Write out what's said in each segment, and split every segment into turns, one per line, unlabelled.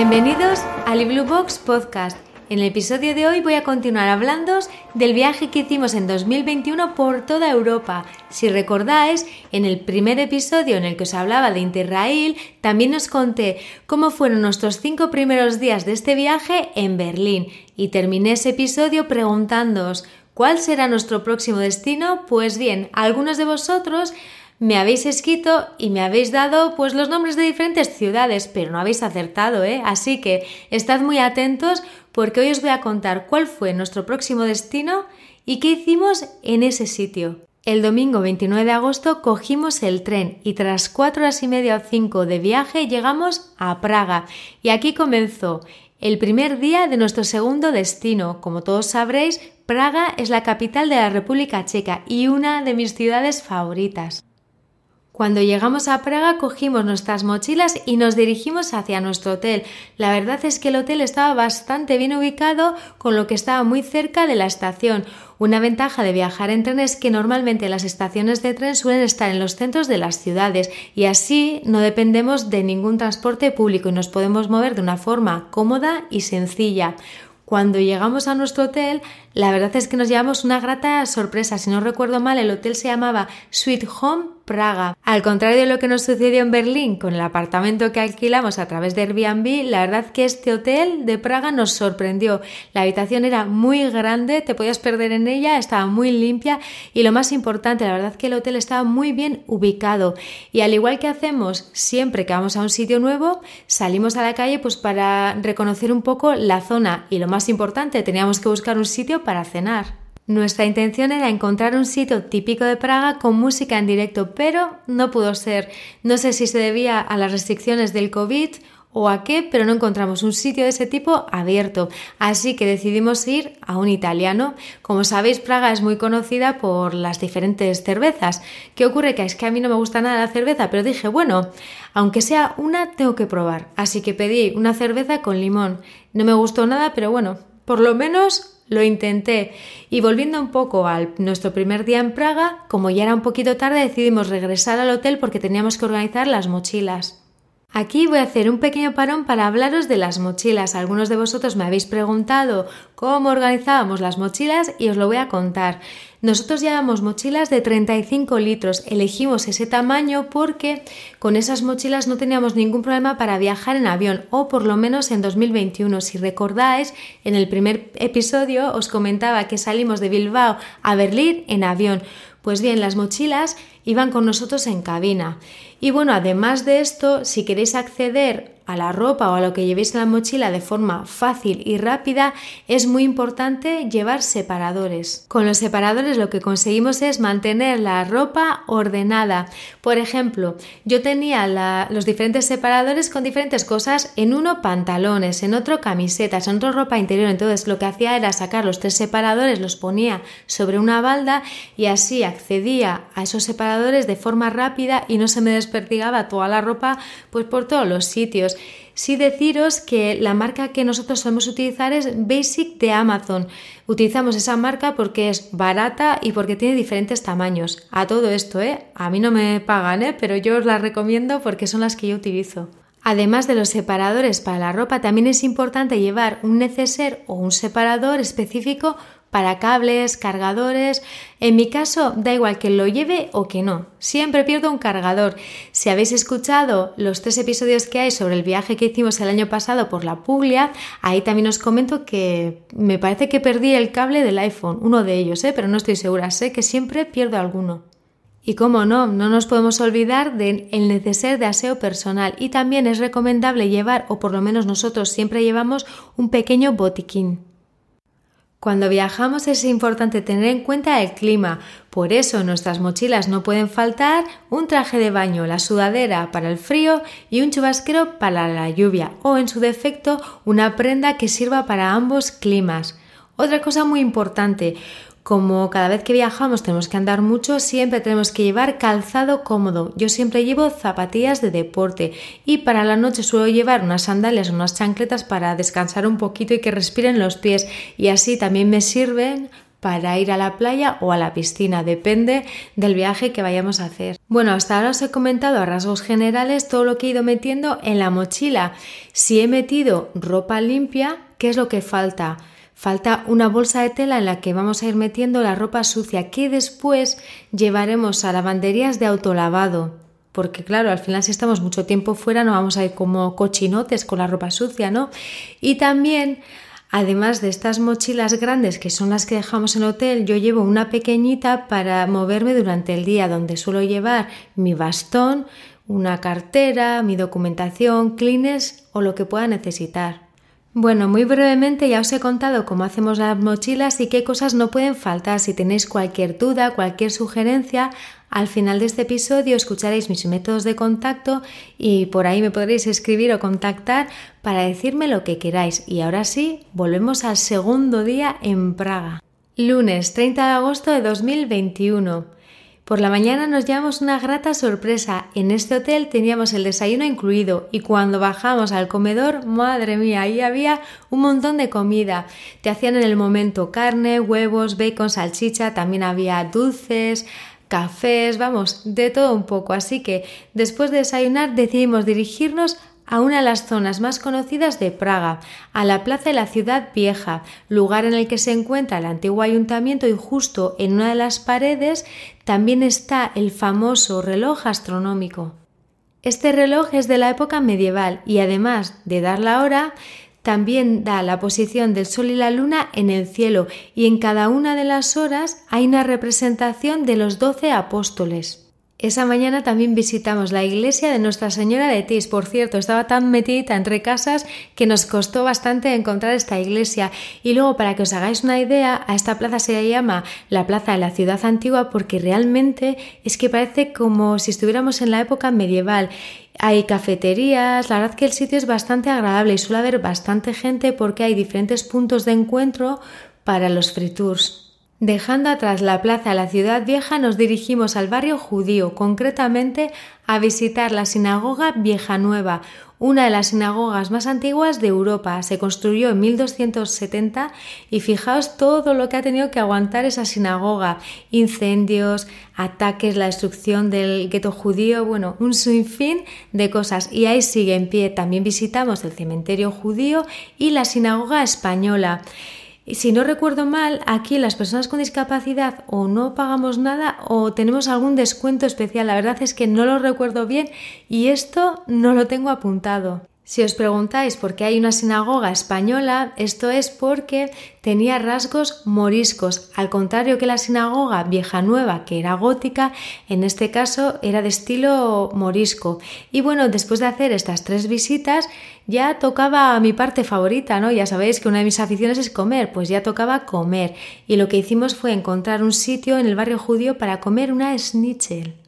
Bienvenidos al Blue Box Podcast. En el episodio de hoy voy a continuar hablando del viaje que hicimos en 2021 por toda Europa. Si recordáis, en el primer episodio en el que os hablaba de Interrail, también os conté cómo fueron nuestros cinco primeros días de este viaje en Berlín y terminé ese episodio preguntándoos ¿cuál será nuestro próximo destino? Pues bien, algunos de vosotros me habéis escrito y me habéis dado pues los nombres de diferentes ciudades, pero no habéis acertado, ¿eh? Así que estad muy atentos porque hoy os voy a contar cuál fue nuestro próximo destino y qué hicimos en ese sitio. El domingo 29 de agosto cogimos el tren y tras cuatro horas y media o cinco de viaje llegamos a Praga y aquí comenzó el primer día de nuestro segundo destino. Como todos sabréis, Praga es la capital de la República Checa y una de mis ciudades favoritas. Cuando llegamos a Praga cogimos nuestras mochilas y nos dirigimos hacia nuestro hotel. La verdad es que el hotel estaba bastante bien ubicado, con lo que estaba muy cerca de la estación. Una ventaja de viajar en tren es que normalmente las estaciones de tren suelen estar en los centros de las ciudades y así no dependemos de ningún transporte público y nos podemos mover de una forma cómoda y sencilla. Cuando llegamos a nuestro hotel, la verdad es que nos llevamos una grata sorpresa. Si no recuerdo mal, el hotel se llamaba Sweet Home Praga. Al contrario de lo que nos sucedió en Berlín con el apartamento que alquilamos a través de Airbnb, la verdad que este hotel de Praga nos sorprendió. La habitación era muy grande, te podías perder en ella, estaba muy limpia y lo más importante, la verdad que el hotel estaba muy bien ubicado. Y al igual que hacemos siempre que vamos a un sitio nuevo, salimos a la calle pues para reconocer un poco la zona y lo más importante, teníamos que buscar un sitio para cenar. Nuestra intención era encontrar un sitio típico de Praga con música en directo, pero no pudo ser. No sé si se debía a las restricciones del COVID o a qué, pero no encontramos un sitio de ese tipo abierto. Así que decidimos ir a un italiano. Como sabéis, Praga es muy conocida por las diferentes cervezas. ¿Qué ocurre? Que es que a mí no me gusta nada la cerveza, pero dije, bueno, aunque sea una, tengo que probar. Así que pedí una cerveza con limón. No me gustó nada, pero bueno, por lo menos lo intenté y volviendo un poco a nuestro primer día en Praga, como ya era un poquito tarde, decidimos regresar al hotel porque teníamos que organizar las mochilas. Aquí voy a hacer un pequeño parón para hablaros de las mochilas. Algunos de vosotros me habéis preguntado cómo organizábamos las mochilas y os lo voy a contar. Nosotros llevamos mochilas de 35 litros. Elegimos ese tamaño porque con esas mochilas no teníamos ningún problema para viajar en avión o por lo menos en 2021. Si recordáis, en el primer episodio os comentaba que salimos de Bilbao a Berlín en avión. Pues bien, las mochilas iban con nosotros en cabina. Y bueno, además de esto, si queréis acceder a la ropa o a lo que llevéis en la mochila de forma fácil y rápida, es muy importante llevar separadores. Con los separadores lo que conseguimos es mantener la ropa ordenada. Por ejemplo, yo tenía los diferentes separadores con diferentes cosas, en uno pantalones, en otro camisetas, en otro ropa interior. Entonces lo que hacía era sacar los tres separadores, los ponía sobre una balda y así accedía a esos separadores de forma rápida y no se me desperdigaba toda la ropa pues por todos los sitios. Sí deciros que la marca que nosotros solemos utilizar es Basic de Amazon. Utilizamos esa marca porque es barata y porque tiene diferentes tamaños. A todo esto, ¿eh? A mí no me pagan, ¿eh? Pero yo os las recomiendo porque son las que yo utilizo. Además de los separadores para la ropa, también es importante llevar un neceser o un separador específico para cables, cargadores. En mi caso, da igual que lo lleve o que no. Siempre pierdo un cargador. Si habéis escuchado los tres episodios que hay sobre el viaje que hicimos el año pasado por la Puglia, ahí también os comento que me parece que perdí el cable del iPhone, uno de ellos, ¿eh? pero no estoy segura. Sé que siempre pierdo alguno. Y cómo no, no nos podemos olvidar del neceser de aseo personal y también es recomendable llevar, o por lo menos nosotros siempre llevamos, un pequeño botiquín. Cuando viajamos es importante tener en cuenta el clima, por eso nuestras mochilas no pueden faltar un traje de baño, la sudadera para el frío y un chubasquero para la lluvia o en su defecto una prenda que sirva para ambos climas. Otra cosa muy importante, como cada vez que viajamos tenemos que andar mucho, siempre tenemos que llevar calzado cómodo. Yo siempre llevo zapatillas de deporte y para la noche suelo llevar unas sandalias unas chancletas para descansar un poquito y que respiren los pies y así también me sirven para ir a la playa o a la piscina, depende del viaje que vayamos a hacer. Bueno, hasta ahora os he comentado a rasgos generales todo lo que he ido metiendo en la mochila. Si he metido ropa limpia, ¿qué es lo que falta? Falta una bolsa de tela en la que vamos a ir metiendo la ropa sucia que después llevaremos a lavanderías de autolavado. Porque claro, al final si estamos mucho tiempo fuera no vamos a ir como cochinotes con la ropa sucia, ¿no? Y también Además de estas mochilas grandes que son las que dejamos en el hotel, yo llevo una pequeñita para moverme durante el día, donde suelo llevar mi bastón, una cartera, mi documentación, clines o lo que pueda necesitar. Bueno, muy brevemente ya os he contado cómo hacemos las mochilas y qué cosas no pueden faltar. Si tenéis cualquier duda, cualquier sugerencia, al final de este episodio escucharéis mis métodos de contacto y por ahí me podréis escribir o contactar para decirme lo que queráis. Y ahora sí, volvemos al segundo día en Praga. Lunes 30 de agosto de 2021. Por la mañana nos llevamos una grata sorpresa. En este hotel teníamos el desayuno incluido y cuando bajamos al comedor, madre mía, ahí había un montón de comida. Te hacían en el momento carne, huevos, bacon, salchicha, también había dulces, cafés, vamos, de todo un poco. Así que después de desayunar decidimos dirigirnos a una de las zonas más conocidas de Praga, a la Plaza de la Ciudad Vieja, lugar en el que se encuentra el antiguo ayuntamiento y justo en una de las paredes también está el famoso reloj astronómico. Este reloj es de la época medieval y además de dar la hora, también da la posición del Sol y la Luna en el cielo y en cada una de las horas hay una representación de los doce apóstoles. Esa mañana también visitamos la iglesia de Nuestra Señora de Tis. Por cierto, estaba tan metida entre casas que nos costó bastante encontrar esta iglesia. Y luego, para que os hagáis una idea, a esta plaza se llama la Plaza de la Ciudad Antigua porque realmente es que parece como si estuviéramos en la época medieval. Hay cafeterías, la verdad que el sitio es bastante agradable y suele haber bastante gente porque hay diferentes puntos de encuentro para los free tours. Dejando atrás la plaza la ciudad vieja, nos dirigimos al barrio judío, concretamente a visitar la sinagoga Vieja Nueva, una de las sinagogas más antiguas de Europa. Se construyó en 1270 y fijaos todo lo que ha tenido que aguantar esa sinagoga. Incendios, ataques, la destrucción del gueto judío, bueno, un sinfín de cosas. Y ahí sigue en pie. También visitamos el cementerio judío y la sinagoga española. Si no recuerdo mal, aquí las personas con discapacidad o no pagamos nada o tenemos algún descuento especial. La verdad es que no lo recuerdo bien y esto no lo tengo apuntado. Si os preguntáis por qué hay una sinagoga española, esto es porque tenía rasgos moriscos, al contrario que la sinagoga vieja nueva, que era gótica, en este caso era de estilo morisco. Y bueno, después de hacer estas tres visitas, ya tocaba mi parte favorita, ¿no? Ya sabéis que una de mis aficiones es comer, pues ya tocaba comer. Y lo que hicimos fue encontrar un sitio en el barrio judío para comer una schnitzel.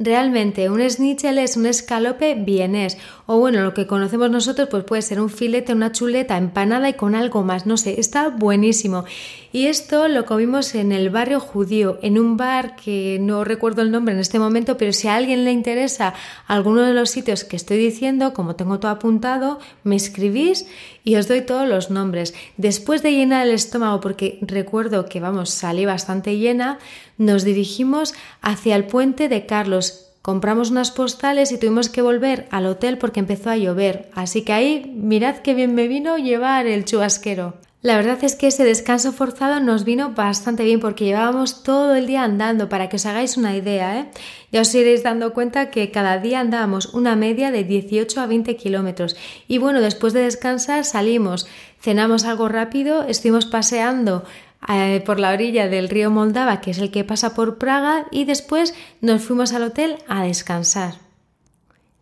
Realmente un schnitzel es un escalope vienés o bueno, lo que conocemos nosotros pues puede ser un filete, una chuleta empanada y con algo más, no sé, está buenísimo. Y esto lo comimos en el barrio judío, en un bar que no recuerdo el nombre en este momento, pero si a alguien le interesa alguno de los sitios que estoy diciendo, como tengo todo apuntado, me escribís y os doy todos los nombres. Después de llenar el estómago, porque recuerdo que vamos, salí bastante llena, nos dirigimos hacia el puente de Carlos. Compramos unas postales y tuvimos que volver al hotel porque empezó a llover. Así que ahí mirad qué bien me vino llevar el chubasquero. La verdad es que ese descanso forzado nos vino bastante bien porque llevábamos todo el día andando, para que os hagáis una idea. ¿eh? Ya os iréis dando cuenta que cada día andábamos una media de 18 a 20 kilómetros. Y bueno, después de descansar salimos, cenamos algo rápido, estuvimos paseando eh, por la orilla del río Moldava, que es el que pasa por Praga, y después nos fuimos al hotel a descansar.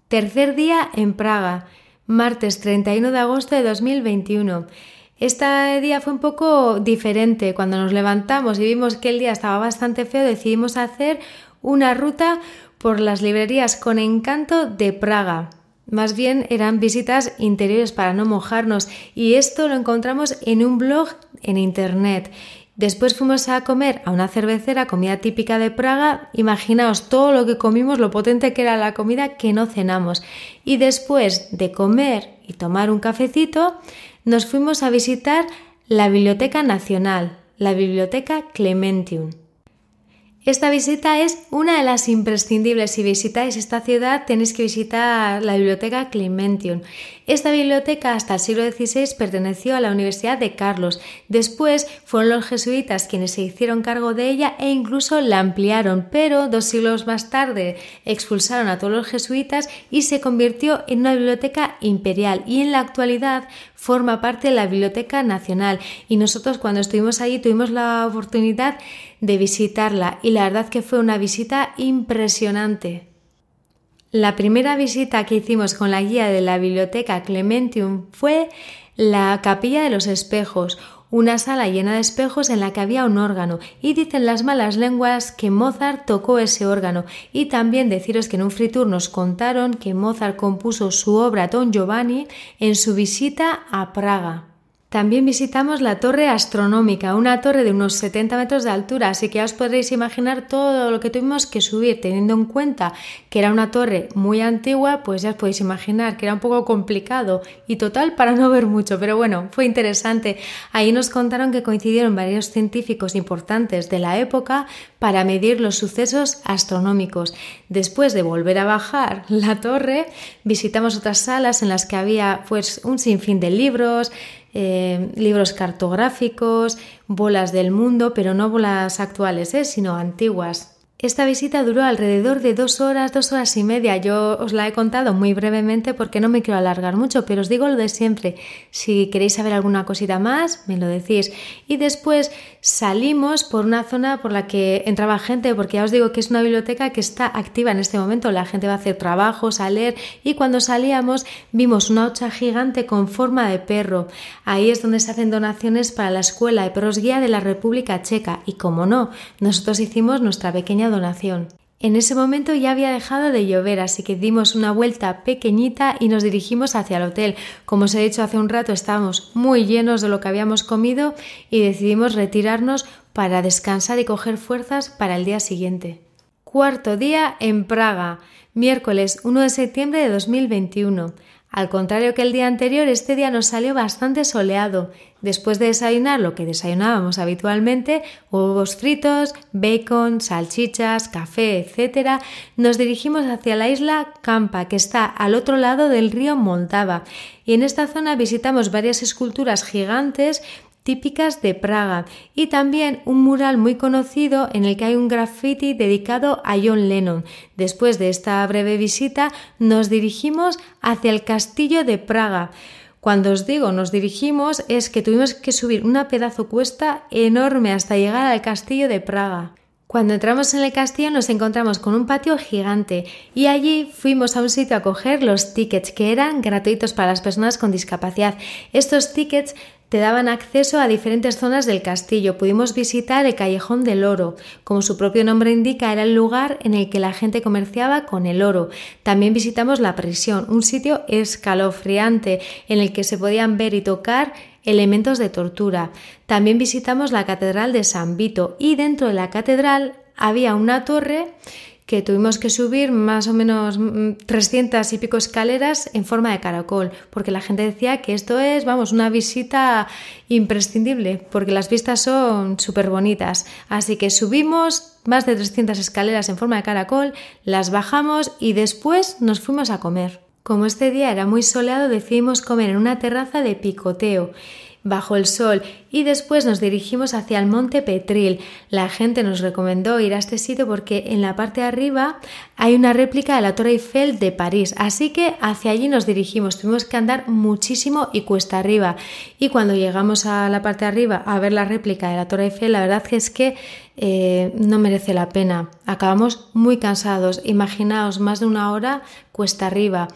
Tercer día en Praga, martes 31 de agosto de 2021. Este día fue un poco diferente. Cuando nos levantamos y vimos que el día estaba bastante feo, decidimos hacer una ruta por las librerías con encanto de Praga. Más bien eran visitas interiores para no mojarnos y esto lo encontramos en un blog en internet. Después fuimos a comer a una cervecera, comida típica de Praga. Imaginaos todo lo que comimos, lo potente que era la comida que no cenamos. Y después de comer y tomar un cafecito, nos fuimos a visitar la Biblioteca Nacional, la Biblioteca Clementium. Esta visita es una de las imprescindibles. Si visitáis esta ciudad tenéis que visitar la biblioteca Clementium. Esta biblioteca hasta el siglo XVI perteneció a la Universidad de Carlos. Después fueron los jesuitas quienes se hicieron cargo de ella e incluso la ampliaron, pero dos siglos más tarde expulsaron a todos los jesuitas y se convirtió en una biblioteca imperial y en la actualidad forma parte de la Biblioteca Nacional y nosotros cuando estuvimos allí tuvimos la oportunidad de visitarla y la verdad que fue una visita impresionante. La primera visita que hicimos con la guía de la biblioteca Clementium fue la Capilla de los Espejos, una sala llena de espejos en la que había un órgano, y dicen las malas lenguas que Mozart tocó ese órgano, y también deciros que en un fritur nos contaron que Mozart compuso su obra Don Giovanni en su visita a Praga. También visitamos la torre astronómica, una torre de unos 70 metros de altura, así que ya os podréis imaginar todo lo que tuvimos que subir, teniendo en cuenta que era una torre muy antigua, pues ya os podéis imaginar que era un poco complicado y total para no ver mucho, pero bueno, fue interesante. Ahí nos contaron que coincidieron varios científicos importantes de la época para medir los sucesos astronómicos. Después de volver a bajar la torre, visitamos otras salas en las que había pues un sinfín de libros, eh, libros cartográficos, bolas del mundo, pero no bolas actuales, ¿eh? sino antiguas. Esta visita duró alrededor de dos horas, dos horas y media. Yo os la he contado muy brevemente porque no me quiero alargar mucho, pero os digo lo de siempre. Si queréis saber alguna cosita más, me lo decís. Y después salimos por una zona por la que entraba gente, porque ya os digo que es una biblioteca que está activa en este momento. La gente va a hacer trabajos, a leer, y cuando salíamos vimos una hocha gigante con forma de perro. Ahí es donde se hacen donaciones para la escuela de perros guía de la República Checa. Y como no, nosotros hicimos nuestra pequeña donación. En ese momento ya había dejado de llover, así que dimos una vuelta pequeñita y nos dirigimos hacia el hotel. Como os he dicho hace un rato, estábamos muy llenos de lo que habíamos comido y decidimos retirarnos para descansar y coger fuerzas para el día siguiente. Cuarto día en Praga, miércoles 1 de septiembre de 2021. Al contrario que el día anterior, este día nos salió bastante soleado. Después de desayunar lo que desayunábamos habitualmente, huevos fritos, bacon, salchichas, café, etc., nos dirigimos hacia la isla Campa, que está al otro lado del río Moldava. Y en esta zona visitamos varias esculturas gigantes típicas de Praga y también un mural muy conocido en el que hay un graffiti dedicado a John Lennon. Después de esta breve visita nos dirigimos hacia el castillo de Praga. Cuando os digo nos dirigimos es que tuvimos que subir una pedazo cuesta enorme hasta llegar al castillo de Praga. Cuando entramos en el castillo nos encontramos con un patio gigante y allí fuimos a un sitio a coger los tickets que eran gratuitos para las personas con discapacidad. Estos tickets te daban acceso a diferentes zonas del castillo. Pudimos visitar el Callejón del Oro. Como su propio nombre indica, era el lugar en el que la gente comerciaba con el oro. También visitamos la prisión, un sitio escalofriante en el que se podían ver y tocar elementos de tortura. También visitamos la Catedral de San Vito y dentro de la catedral había una torre que tuvimos que subir más o menos 300 mm, y pico escaleras en forma de caracol, porque la gente decía que esto es, vamos, una visita imprescindible, porque las vistas son súper bonitas. Así que subimos más de 300 escaleras en forma de caracol, las bajamos y después nos fuimos a comer. Como este día era muy soleado, decidimos comer en una terraza de picoteo bajo el sol y después nos dirigimos hacia el monte Petril. La gente nos recomendó ir a este sitio porque en la parte de arriba hay una réplica de la Torre Eiffel de París, así que hacia allí nos dirigimos. Tuvimos que andar muchísimo y cuesta arriba. Y cuando llegamos a la parte de arriba a ver la réplica de la Torre Eiffel, la verdad es que eh, no merece la pena. Acabamos muy cansados. Imaginaos más de una hora cuesta arriba.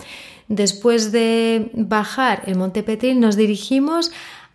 Después de bajar el monte Petril nos dirigimos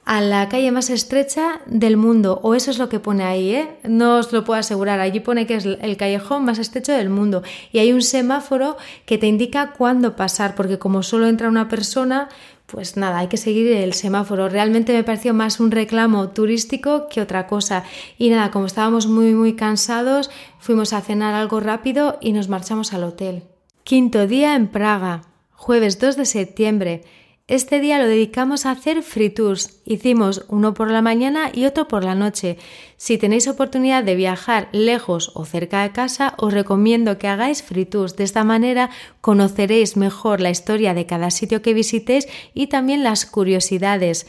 la calle más estrecha del mundo, o eso es lo que pone ahí, ¿eh? no os lo puedo asegurar, allí pone que es el callejón más estrecho del mundo y hay un semáforo que te indica cuándo pasar, porque como solo entra una persona, pues nada, hay que seguir el semáforo. Realmente me pareció más un reclamo turístico que otra cosa. Y nada, como estábamos muy muy cansados, fuimos a cenar algo rápido y nos marchamos al hotel. Quinto día en Praga, jueves 2 de septiembre. Este día lo dedicamos a hacer free tours. Hicimos uno por la mañana y otro por la noche. Si tenéis oportunidad de viajar lejos o cerca de casa, os recomiendo que hagáis free tours. De esta manera conoceréis mejor la historia de cada sitio que visitéis y también las curiosidades.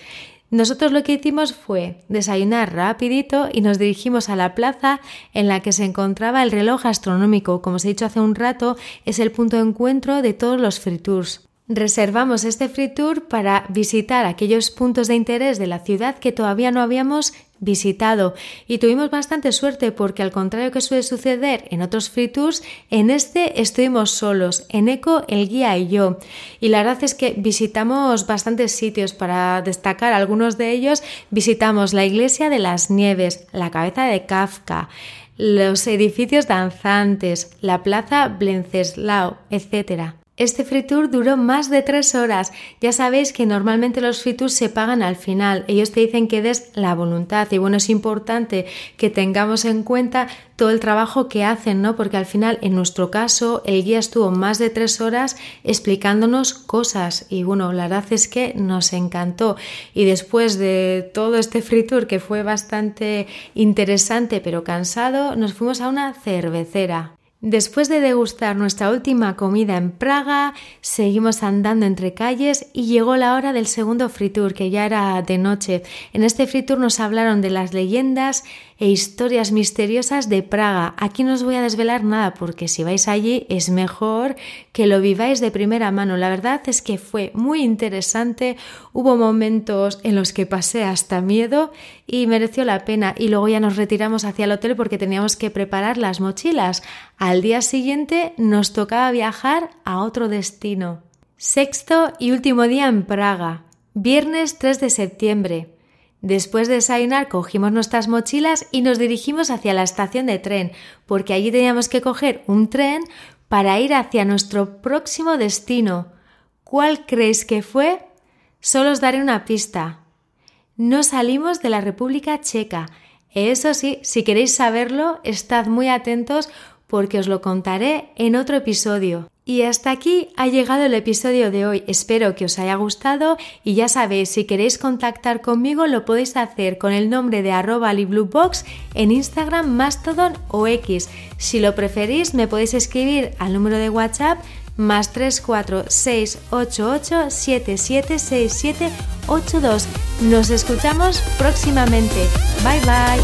Nosotros lo que hicimos fue desayunar rapidito y nos dirigimos a la plaza en la que se encontraba el reloj astronómico. Como os he dicho hace un rato, es el punto de encuentro de todos los free tours. Reservamos este free tour para visitar aquellos puntos de interés de la ciudad que todavía no habíamos visitado y tuvimos bastante suerte porque al contrario que suele suceder en otros free tours, en este estuvimos solos, en Eco el guía y yo. Y la verdad es que visitamos bastantes sitios, para destacar algunos de ellos, visitamos la iglesia de las nieves, la cabeza de Kafka, los edificios danzantes, la plaza Blenceslao, etc. Este free tour duró más de tres horas. Ya sabéis que normalmente los free se pagan al final. Ellos te dicen que des la voluntad y bueno, es importante que tengamos en cuenta todo el trabajo que hacen, ¿no? Porque al final, en nuestro caso, el guía estuvo más de tres horas explicándonos cosas y bueno, la verdad es que nos encantó. Y después de todo este free tour que fue bastante interesante pero cansado, nos fuimos a una cervecera. Después de degustar nuestra última comida en Praga, seguimos andando entre calles y llegó la hora del segundo free tour, que ya era de noche. En este free tour nos hablaron de las leyendas e historias misteriosas de Praga. Aquí no os voy a desvelar nada porque si vais allí es mejor que lo viváis de primera mano. La verdad es que fue muy interesante, hubo momentos en los que pasé hasta miedo y mereció la pena y luego ya nos retiramos hacia el hotel porque teníamos que preparar las mochilas. Al día siguiente nos tocaba viajar a otro destino. Sexto y último día en Praga, viernes 3 de septiembre. Después de desayunar cogimos nuestras mochilas y nos dirigimos hacia la estación de tren, porque allí teníamos que coger un tren para ir hacia nuestro próximo destino. ¿Cuál creéis que fue? Solo os daré una pista. No salimos de la República Checa. Eso sí, si queréis saberlo, estad muy atentos porque os lo contaré en otro episodio. Y hasta aquí ha llegado el episodio de hoy. Espero que os haya gustado y ya sabéis, si queréis contactar conmigo lo podéis hacer con el nombre de arroba libluebox en Instagram, Mastodon o X. Si lo preferís me podéis escribir al número de WhatsApp más 34688776782. Nos escuchamos próximamente. Bye bye.